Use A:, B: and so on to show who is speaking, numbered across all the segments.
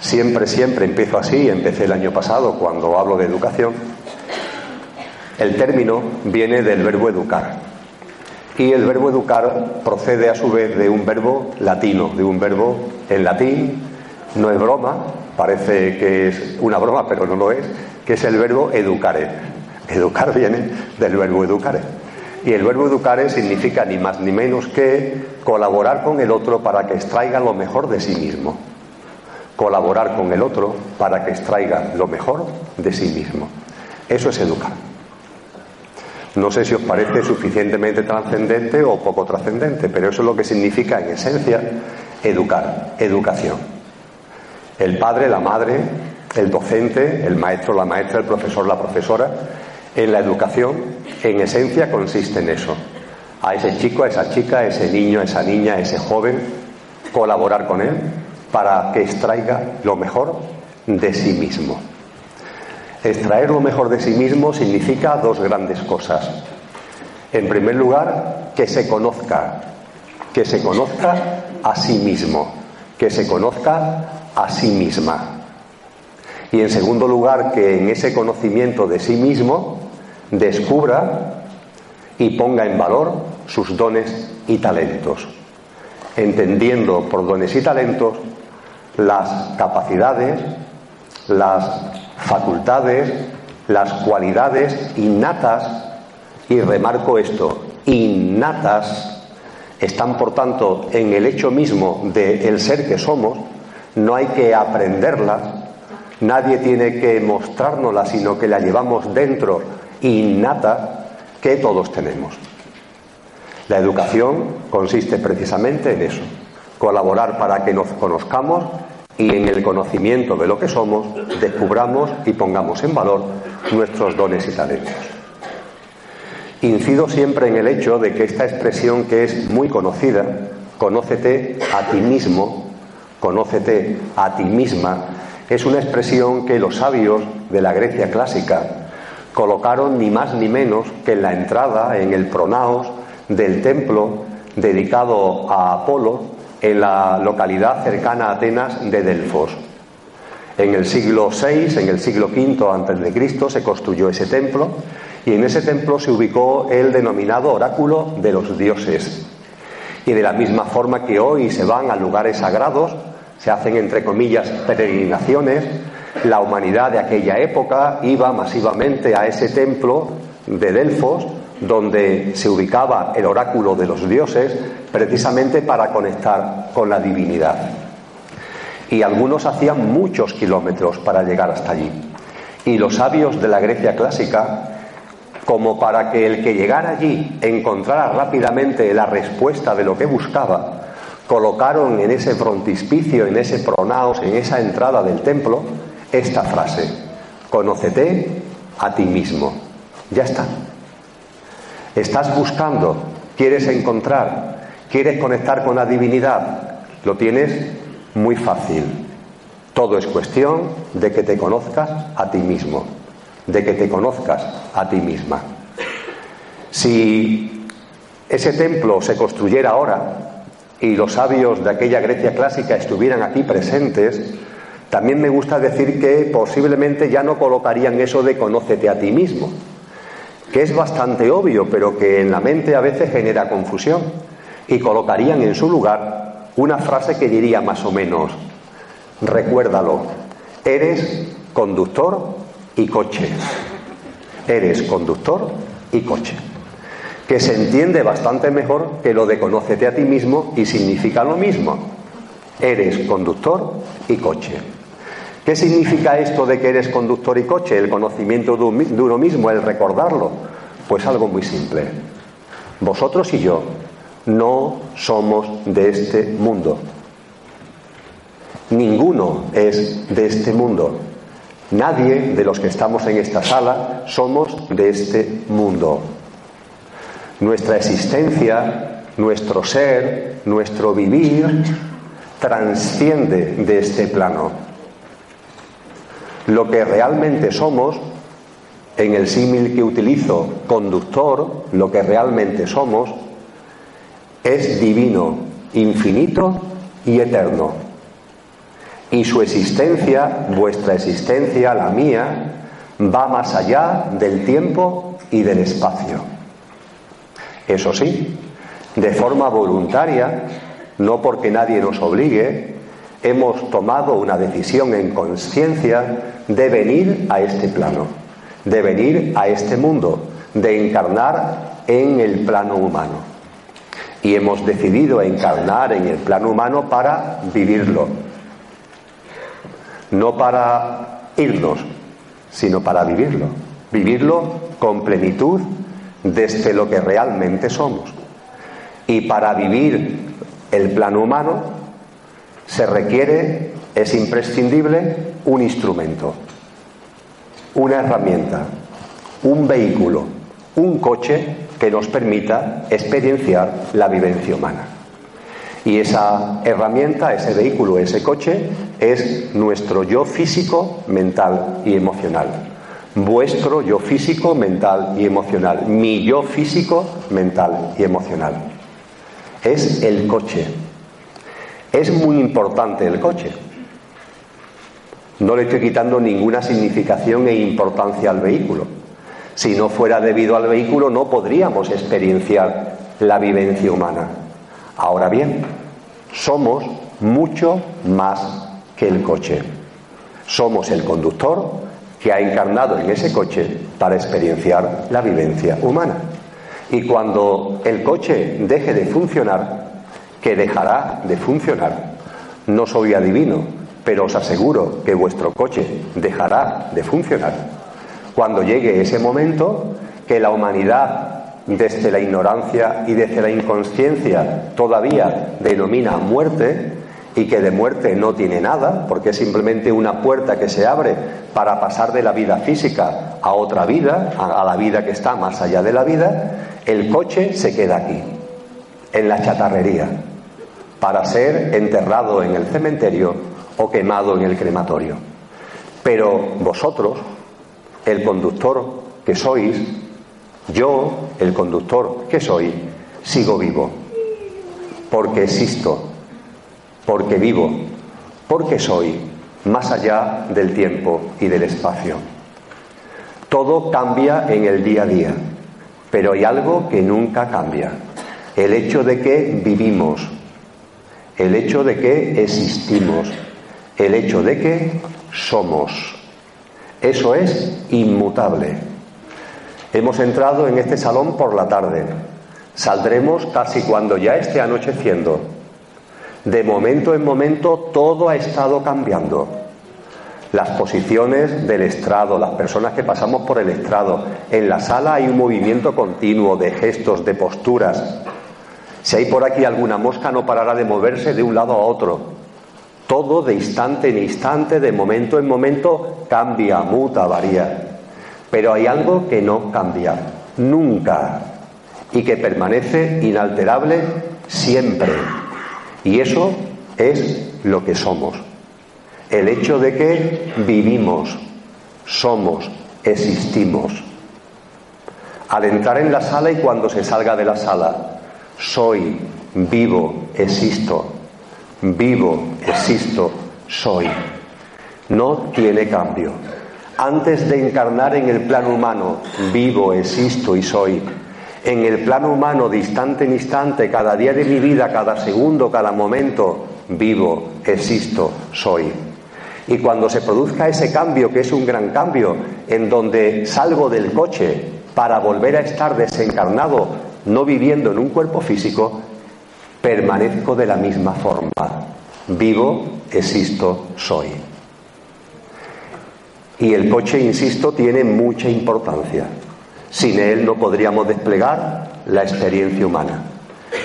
A: Siempre, siempre empiezo así, empecé el año pasado cuando hablo de educación, el término viene del verbo educar. Y el verbo educar procede a su vez de un verbo latino, de un verbo en latín, no es broma, parece que es una broma, pero no lo es, que es el verbo educare. Educar viene del verbo educare. Y el verbo educare significa ni más ni menos que colaborar con el otro para que extraiga lo mejor de sí mismo colaborar con el otro para que extraiga lo mejor de sí mismo. Eso es educar. No sé si os parece suficientemente trascendente o poco trascendente, pero eso es lo que significa en esencia educar, educación. El padre, la madre, el docente, el maestro, la maestra, el profesor, la profesora, en la educación, en esencia consiste en eso. A ese chico, a esa chica, a ese niño, a esa niña, a ese joven, colaborar con él, para que extraiga lo mejor de sí mismo. Extraer lo mejor de sí mismo significa dos grandes cosas. En primer lugar, que se conozca, que se conozca a sí mismo, que se conozca a sí misma. Y en segundo lugar, que en ese conocimiento de sí mismo descubra y ponga en valor sus dones y talentos, entendiendo por dones y talentos las capacidades, las facultades, las cualidades innatas, y remarco esto, innatas, están por tanto en el hecho mismo del ser que somos, no hay que aprenderlas, nadie tiene que mostrárnoslas, sino que la llevamos dentro, innata, que todos tenemos. La educación consiste precisamente en eso, colaborar para que nos conozcamos y en el conocimiento de lo que somos descubramos y pongamos en valor nuestros dones y talentos. Incido siempre en el hecho de que esta expresión que es muy conocida, conócete a ti mismo, conócete a ti misma, es una expresión que los sabios de la Grecia clásica colocaron ni más ni menos que en la entrada, en el pronaos del templo dedicado a Apolo, en la localidad cercana a Atenas de Delfos. En el siglo VI, en el siglo V antes de Cristo, se construyó ese templo y en ese templo se ubicó el denominado oráculo de los dioses. Y de la misma forma que hoy se van a lugares sagrados, se hacen entre comillas peregrinaciones, la humanidad de aquella época iba masivamente a ese templo de Delfos donde se ubicaba el oráculo de los dioses, precisamente para conectar con la divinidad. Y algunos hacían muchos kilómetros para llegar hasta allí. Y los sabios de la Grecia clásica, como para que el que llegara allí encontrara rápidamente la respuesta de lo que buscaba, colocaron en ese frontispicio, en ese pronaos, en esa entrada del templo, esta frase, conócete a ti mismo. Ya está. Estás buscando, quieres encontrar, quieres conectar con la divinidad, lo tienes muy fácil. Todo es cuestión de que te conozcas a ti mismo, de que te conozcas a ti misma. Si ese templo se construyera ahora y los sabios de aquella Grecia clásica estuvieran aquí presentes, también me gusta decir que posiblemente ya no colocarían eso de conócete a ti mismo, que es bastante obvio, pero que en la mente a veces genera confusión, y colocarían en su lugar una frase que diría más o menos, recuérdalo, eres conductor y coche. Eres conductor y coche. Que se entiende bastante mejor que lo de conócete a ti mismo y significa lo mismo. Eres conductor y coche. ¿Qué significa esto de que eres conductor y coche? El conocimiento de uno mismo, el recordarlo. Pues algo muy simple. Vosotros y yo no somos de este mundo. Ninguno es de este mundo. Nadie de los que estamos en esta sala somos de este mundo. Nuestra existencia, nuestro ser, nuestro vivir transciende de este plano. Lo que realmente somos, en el símil que utilizo, conductor, lo que realmente somos, es divino, infinito y eterno. Y su existencia, vuestra existencia, la mía, va más allá del tiempo y del espacio. Eso sí, de forma voluntaria, no porque nadie nos obligue, hemos tomado una decisión en conciencia de venir a este plano, de venir a este mundo, de encarnar en el plano humano. Y hemos decidido encarnar en el plano humano para vivirlo, no para irnos, sino para vivirlo, vivirlo con plenitud desde lo que realmente somos. Y para vivir el plano humano se requiere, es imprescindible, un instrumento, una herramienta, un vehículo, un coche que nos permita experienciar la vivencia humana. Y esa herramienta, ese vehículo, ese coche, es nuestro yo físico, mental y emocional. Vuestro yo físico, mental y emocional. Mi yo físico, mental y emocional. Es el coche. Es muy importante el coche. No le estoy quitando ninguna significación e importancia al vehículo. Si no fuera debido al vehículo no podríamos experienciar la vivencia humana. Ahora bien, somos mucho más que el coche. Somos el conductor que ha encarnado en ese coche para experienciar la vivencia humana. Y cuando el coche deje de funcionar, que dejará de funcionar, no soy adivino, pero os aseguro que vuestro coche dejará de funcionar. Cuando llegue ese momento, que la humanidad desde la ignorancia y desde la inconsciencia todavía denomina muerte y que de muerte no tiene nada, porque es simplemente una puerta que se abre para pasar de la vida física a otra vida, a la vida que está más allá de la vida, el coche se queda aquí, en la chatarrería, para ser enterrado en el cementerio o quemado en el crematorio. Pero vosotros, el conductor que sois, yo, el conductor que soy, sigo vivo, porque existo, porque vivo, porque soy más allá del tiempo y del espacio. Todo cambia en el día a día, pero hay algo que nunca cambia, el hecho de que vivimos, el hecho de que existimos, el hecho de que somos. Eso es inmutable. Hemos entrado en este salón por la tarde. Saldremos casi cuando ya esté anocheciendo. De momento en momento todo ha estado cambiando. Las posiciones del estrado, las personas que pasamos por el estrado. En la sala hay un movimiento continuo de gestos, de posturas. Si hay por aquí alguna mosca no parará de moverse de un lado a otro. Todo de instante en instante, de momento en momento, cambia, muta, varía. Pero hay algo que no cambia, nunca, y que permanece inalterable siempre. Y eso es lo que somos. El hecho de que vivimos, somos, existimos. Al entrar en la sala y cuando se salga de la sala, soy, vivo, existo, vivo, existo, soy. No tiene cambio. Antes de encarnar en el plano humano, vivo, existo y soy. En el plano humano, de instante en instante, cada día de mi vida, cada segundo, cada momento, vivo, existo, soy. Y cuando se produzca ese cambio, que es un gran cambio, en donde salgo del coche para volver a estar desencarnado, no viviendo en un cuerpo físico, permanezco de la misma forma. Vivo, existo, soy. Y el coche, insisto, tiene mucha importancia. Sin él no podríamos desplegar la experiencia humana,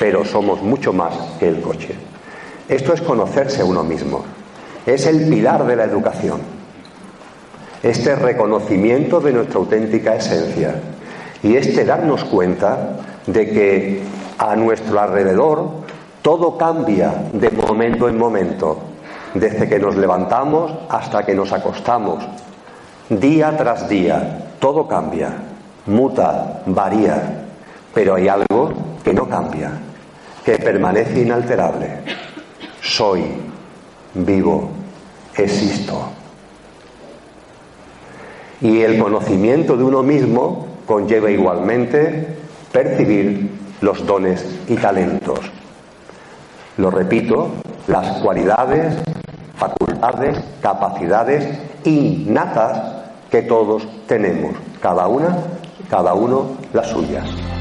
A: pero somos mucho más que el coche. Esto es conocerse a uno mismo es el pilar de la educación. Este reconocimiento de nuestra auténtica esencia y este darnos cuenta de que a nuestro alrededor todo cambia de momento en momento, desde que nos levantamos hasta que nos acostamos, día tras día, todo cambia, muta, varía, pero hay algo que no cambia, que permanece inalterable. Soy vivo, existo. Y el conocimiento de uno mismo conlleva igualmente percibir los dones y talentos. Lo repito, las cualidades, facultades, capacidades innatas que todos tenemos, cada una, cada uno las suyas.